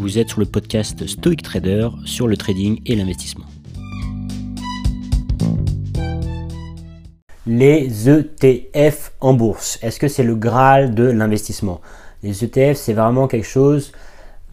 vous êtes sur le podcast Stoic Trader sur le trading et l'investissement. Les ETF en bourse, est-ce que c'est le Graal de l'investissement? Les ETF, c'est vraiment quelque chose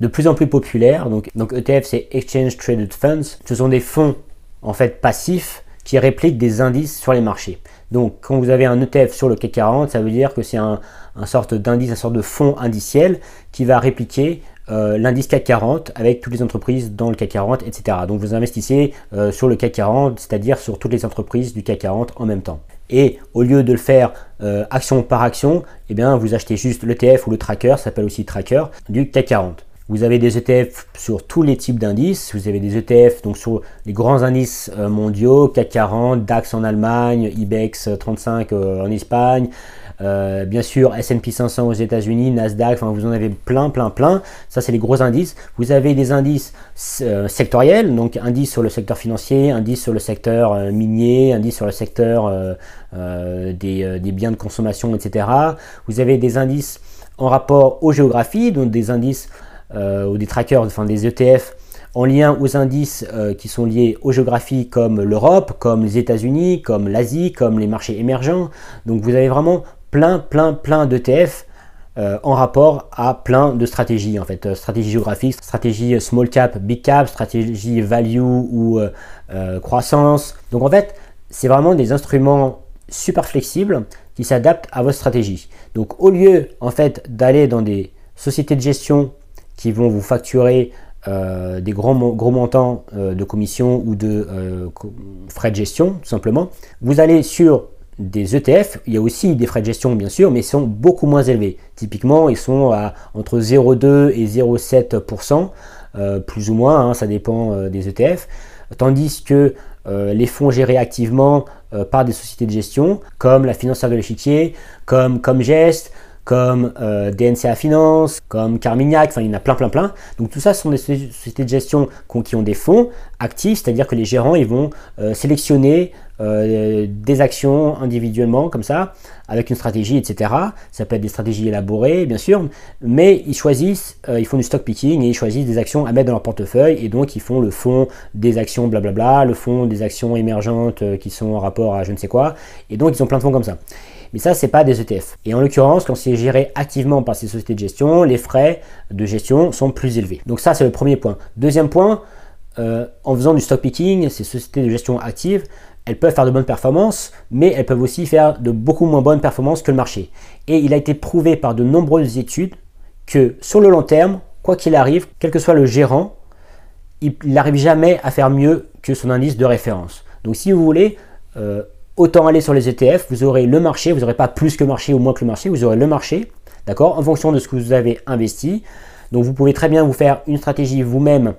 de plus en plus populaire. Donc, donc ETF, c'est Exchange Traded Funds. Ce sont des fonds en fait passifs qui répliquent des indices sur les marchés. Donc quand vous avez un ETF sur le CAC 40, ça veut dire que c'est un, sorte d'indice, un sorte de fonds indiciel qui va répliquer euh, l'indice CAC 40 avec toutes les entreprises dans le CAC 40, etc. Donc vous investissez euh, sur le CAC 40, c'est-à-dire sur toutes les entreprises du CAC 40 en même temps. Et au lieu de le faire euh, action par action, eh bien vous achetez juste l'ETF ou le tracker, ça s'appelle aussi tracker, du CAC 40. Vous avez des ETF sur tous les types d'indices. Vous avez des ETF donc sur les grands indices euh, mondiaux, CAC 40, DAX en Allemagne, IBEX 35 euh, en Espagne, euh, bien sûr S&P 500 aux États-Unis, Nasdaq. Enfin, vous en avez plein, plein, plein. Ça, c'est les gros indices. Vous avez des indices sectoriels, donc indices sur le secteur financier, indices sur le secteur minier, indices sur le secteur des, biens de consommation, etc. Vous avez des indices en rapport aux géographies, donc des indices euh, ou des trackers, enfin des ETF en lien aux indices euh, qui sont liés aux géographies comme l'Europe, comme les États-Unis, comme l'Asie, comme les marchés émergents. Donc vous avez vraiment plein, plein, plein d'ETF euh, en rapport à plein de stratégies en fait, stratégie géographique, stratégie small cap, big cap, stratégie value ou croissance. Donc en fait, c'est vraiment des instruments super flexibles qui s'adaptent à votre stratégie. Donc au lieu en fait d'aller dans des sociétés de gestion qui vont vous facturer euh, des gros, montants euh, de commission ou de euh, frais de gestion, tout simplement. Vous allez sur des ETF, il y a aussi des frais de gestion bien sûr, mais ils sont beaucoup moins élevés. Typiquement, ils sont à entre 0,2 et 0,7%, plus ou moins, hein, ça dépend des ETF. Tandis que les fonds gérés activement par des sociétés de gestion, comme la financière de l'échiquier, comme Comgest, comme euh, DNCA Finance, comme Carmignac, enfin il y en a plein plein plein. Donc tout ça ce sont des sociétés de gestion qui ont des fonds actifs, c'est-à-dire que les gérants ils vont euh, sélectionner euh, des actions individuellement comme ça, avec une stratégie, etc. Ça peut être des stratégies élaborées bien sûr, mais ils choisissent, ils font du stock picking et ils choisissent des actions à mettre dans leur portefeuille et donc ils font le fonds des actions blablabla, le fonds des actions émergentes qui sont en rapport à je ne sais quoi, et donc ils ont plein de fonds comme ça. Mais ça, c'est pas des ETF. Et en l'occurrence, quand c'est géré activement par ces sociétés de gestion, les frais de gestion sont plus élevés. Donc ça, c'est le premier point. Deuxième point, euh, en faisant du stock picking, ces sociétés de gestion actives, elles peuvent faire de bonnes performances, mais elles peuvent aussi faire de beaucoup moins bonnes performances que le marché. Et il a été prouvé par de nombreuses études que sur le long terme, quoi qu'il arrive, quel que soit le gérant, il n'arrive jamais à faire mieux que son indice de référence. Donc si vous voulez, euh, autant aller sur les ETF, vous aurez le marché, vous n'aurez pas plus que marché ou moins que le marché, vous aurez le marché, d'accord, en fonction de ce que vous avez investi. Donc vous pouvez très bien vous faire une stratégie vous-même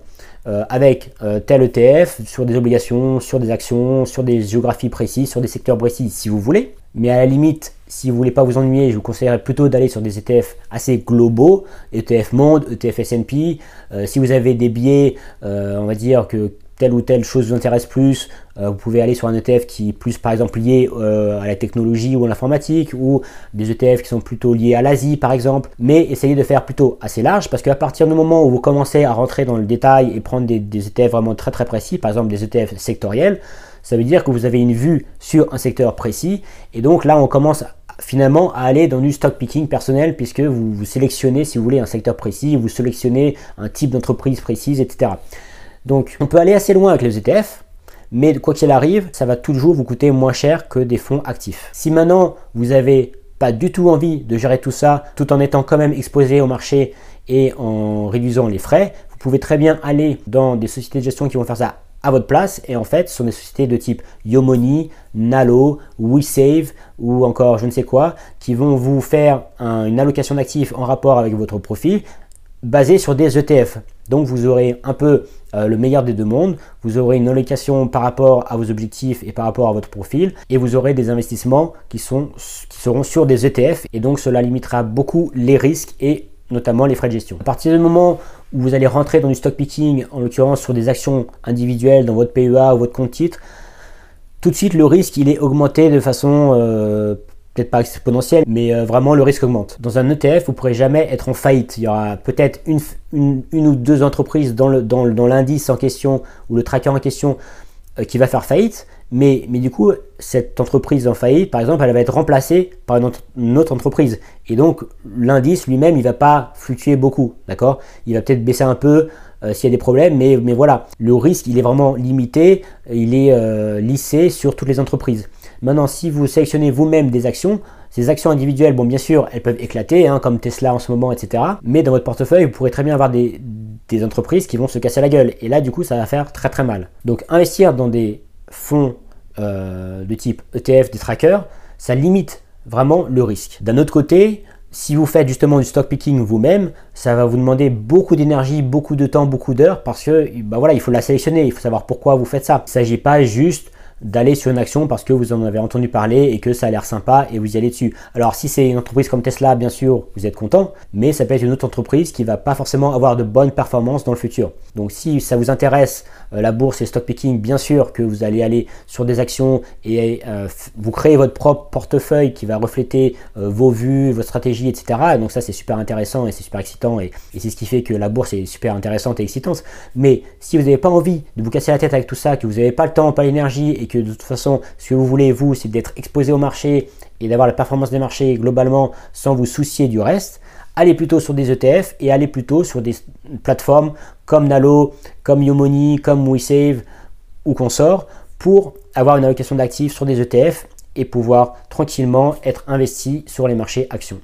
euh, avec euh, tel ETF sur des obligations, sur des actions, sur des géographies précises, sur des secteurs précis si vous voulez. Mais à la limite, si vous voulez pas vous ennuyer, je vous conseillerais plutôt d'aller sur des ETF assez globaux, ETF Monde, ETF S&P. Euh, si vous avez des biais, on va dire que telle ou telle chose vous intéresse plus, euh, vous pouvez aller sur un ETF qui est plus par exemple lié euh, à la technologie ou à l'informatique, ou des ETF qui sont plutôt liés à l'Asie par exemple, mais essayez de faire plutôt assez large, parce qu'à partir du moment où vous commencez à rentrer dans le détail et prendre des, ETF vraiment très très précis, par exemple des ETF sectoriels, ça veut dire que vous avez une vue sur un secteur précis, et donc là on commence finalement à aller dans du stock picking personnel puisque vous sélectionnez si vous voulez un secteur précis, vous sélectionnez un type d'entreprise précise, etc. Donc on peut aller assez loin avec les ETF, mais quoi qu'il arrive, ça va toujours vous coûter moins cher que des fonds actifs. Si maintenant vous n'avez pas du tout envie de gérer tout ça tout en étant quand même exposé au marché et en réduisant les frais, vous pouvez très bien aller dans des sociétés de gestion qui vont faire ça à votre place et en fait ce sont des sociétés de type Yomoni, Nalo, WeSave ou encore je ne sais quoi qui vont vous faire une allocation d'actifs en rapport avec votre profil basé sur des ETF. Donc vous aurez un peu euh, le meilleur des deux mondes, vous aurez une allocation par rapport à vos objectifs et par rapport à votre profil, et vous aurez des investissements qui, seront sur des ETF, et donc cela limitera beaucoup les risques et notamment les frais de gestion. À partir du moment où vous allez rentrer dans du stock picking, en l'occurrence sur des actions individuelles dans votre PEA ou votre compte titre, tout de suite le risque il est augmenté de façon euh, peut-être pas exponentielle, mais euh, vraiment le risque augmente. Dans un ETF, vous ne pourrez jamais être en faillite. Il y aura peut-être une, ou deux entreprises dans l'indice en question ou le tracker en question euh, qui va faire faillite, mais, du coup, cette entreprise en faillite, par exemple, elle va être remplacée par une, autre entreprise. Et donc, l'indice lui-même, il ne va pas fluctuer beaucoup, d'accord? Il va peut-être baisser un peu euh, s'il y a des problèmes, mais voilà, le risque, il est vraiment limité, il est lissé sur toutes les entreprises. Maintenant, si vous sélectionnez vous-même des actions, ces actions individuelles, bon, bien sûr, elles peuvent éclater, hein, comme Tesla en ce moment, etc. Mais dans votre portefeuille, vous pourrez très bien avoir des, entreprises qui vont se casser la gueule. Et là, du coup, ça va faire très très mal. Donc, investir dans des fonds euh, de type ETF, des trackers, ça limite vraiment le risque. D'un autre côté, si vous faites justement du stock picking vous-même, ça va vous demander beaucoup d'énergie, beaucoup de temps, beaucoup d'heures parce que bah voilà, il faut la sélectionner, il faut savoir pourquoi vous faites ça. Il ne s'agit pas juste d'aller sur une action parce que vous en avez entendu parler et que ça a l'air sympa et vous y allez dessus. Alors si c'est une entreprise comme Tesla, bien sûr, vous êtes content, mais ça peut être une autre entreprise qui va pas forcément avoir de bonnes performances dans le futur. Donc si ça vous intéresse euh, la bourse et stock picking, bien sûr que vous allez aller sur des actions et euh, vous créez votre propre portefeuille qui va refléter euh, vos vues, votre stratégie, etc. donc ça c'est super intéressant et c'est super excitant et, et c'est ce qui fait que la bourse est super intéressante et excitante. Mais si vous n'avez pas envie de vous casser la tête avec tout ça, que vous n'avez pas le temps, pas l'énergie et que de toute façon, ce que vous voulez, vous, c'est d'être exposé au marché et d'avoir la performance des marchés globalement sans vous soucier du reste, allez plutôt sur des ETF et allez plutôt sur des plateformes comme Nalo, comme Yomoney, comme WeSave ou consort pour avoir une allocation d'actifs sur des ETF et pouvoir tranquillement être investi sur les marchés actions.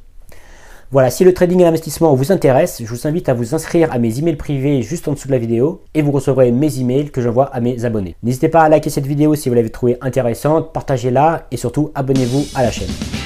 Voilà, si le trading et l'investissement vous intéresse, je vous invite à vous inscrire à mes emails privés juste en dessous de la vidéo et vous recevrez mes emails que j'envoie à mes abonnés. N'hésitez pas à liker cette vidéo si vous l'avez trouvée intéressante, partagez-la et surtout abonnez-vous à la chaîne.